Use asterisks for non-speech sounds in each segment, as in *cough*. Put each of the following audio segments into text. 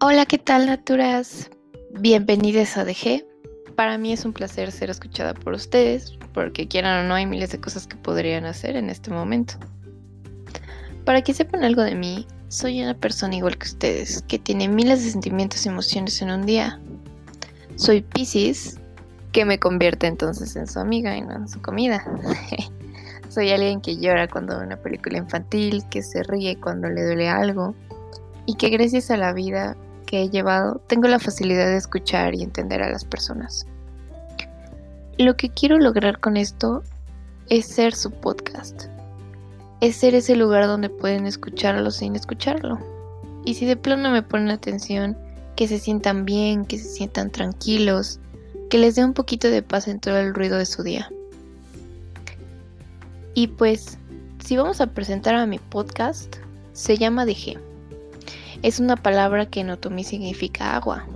Hola, ¿qué tal, Naturas? Bienvenidos a DG. Para mí es un placer ser escuchada por ustedes, porque quieran o no, hay miles de cosas que podrían hacer en este momento. Para que sepan algo de mí, soy una persona igual que ustedes, que tiene miles de sentimientos y emociones en un día. Soy Pisces, que me convierte entonces en su amiga y no en su comida. *laughs* soy alguien que llora cuando ve una película infantil, que se ríe cuando le duele algo, y que gracias a la vida que he llevado, tengo la facilidad de escuchar y entender a las personas. Lo que quiero lograr con esto es ser su podcast. Es ser ese lugar donde pueden escucharlo sin escucharlo. Y si de plano me ponen atención, que se sientan bien, que se sientan tranquilos, que les dé un poquito de paz en todo el ruido de su día. Y pues, si vamos a presentar a mi podcast, se llama DG es una palabra que en otomí significa agua.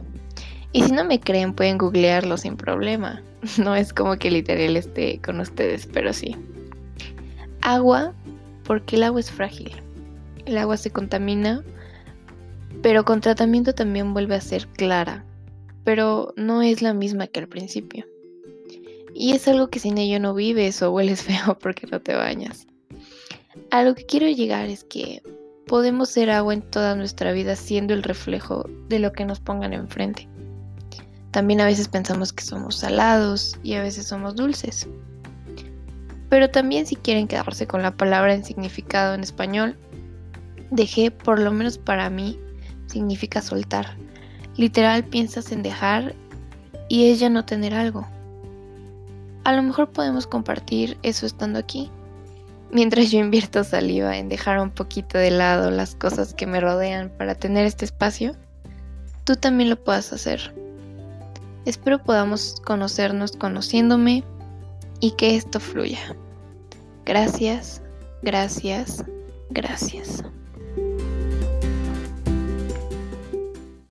Y si no me creen, pueden googlearlo sin problema. *laughs* No es como que literal esté con ustedes, pero sí. Agua, porque el agua es frágil. El agua se contamina, pero con tratamiento también vuelve a ser clara, pero no es la misma que al principio. Y es algo que sin ello no vives o hueles *laughs* feo porque no te bañas. A lo que quiero llegar es que podemos ser agua en toda nuestra vida siendo el reflejo de lo que nos pongan enfrente. También a veces pensamos que somos salados y a veces somos dulces. Pero también si quieren quedarse con la palabra en significado en español, dejé, por lo menos para mí, significa soltar. Literal piensas en dejar y es ya no tener algo. A lo mejor podemos compartir eso estando aquí mientras yo invierto saliva en dejar un poquito de lado las cosas que me rodean para tener este espacio, tú también lo puedas hacer. Espero podamos conocernos conociéndome y que esto fluya. Gracias, gracias, gracias.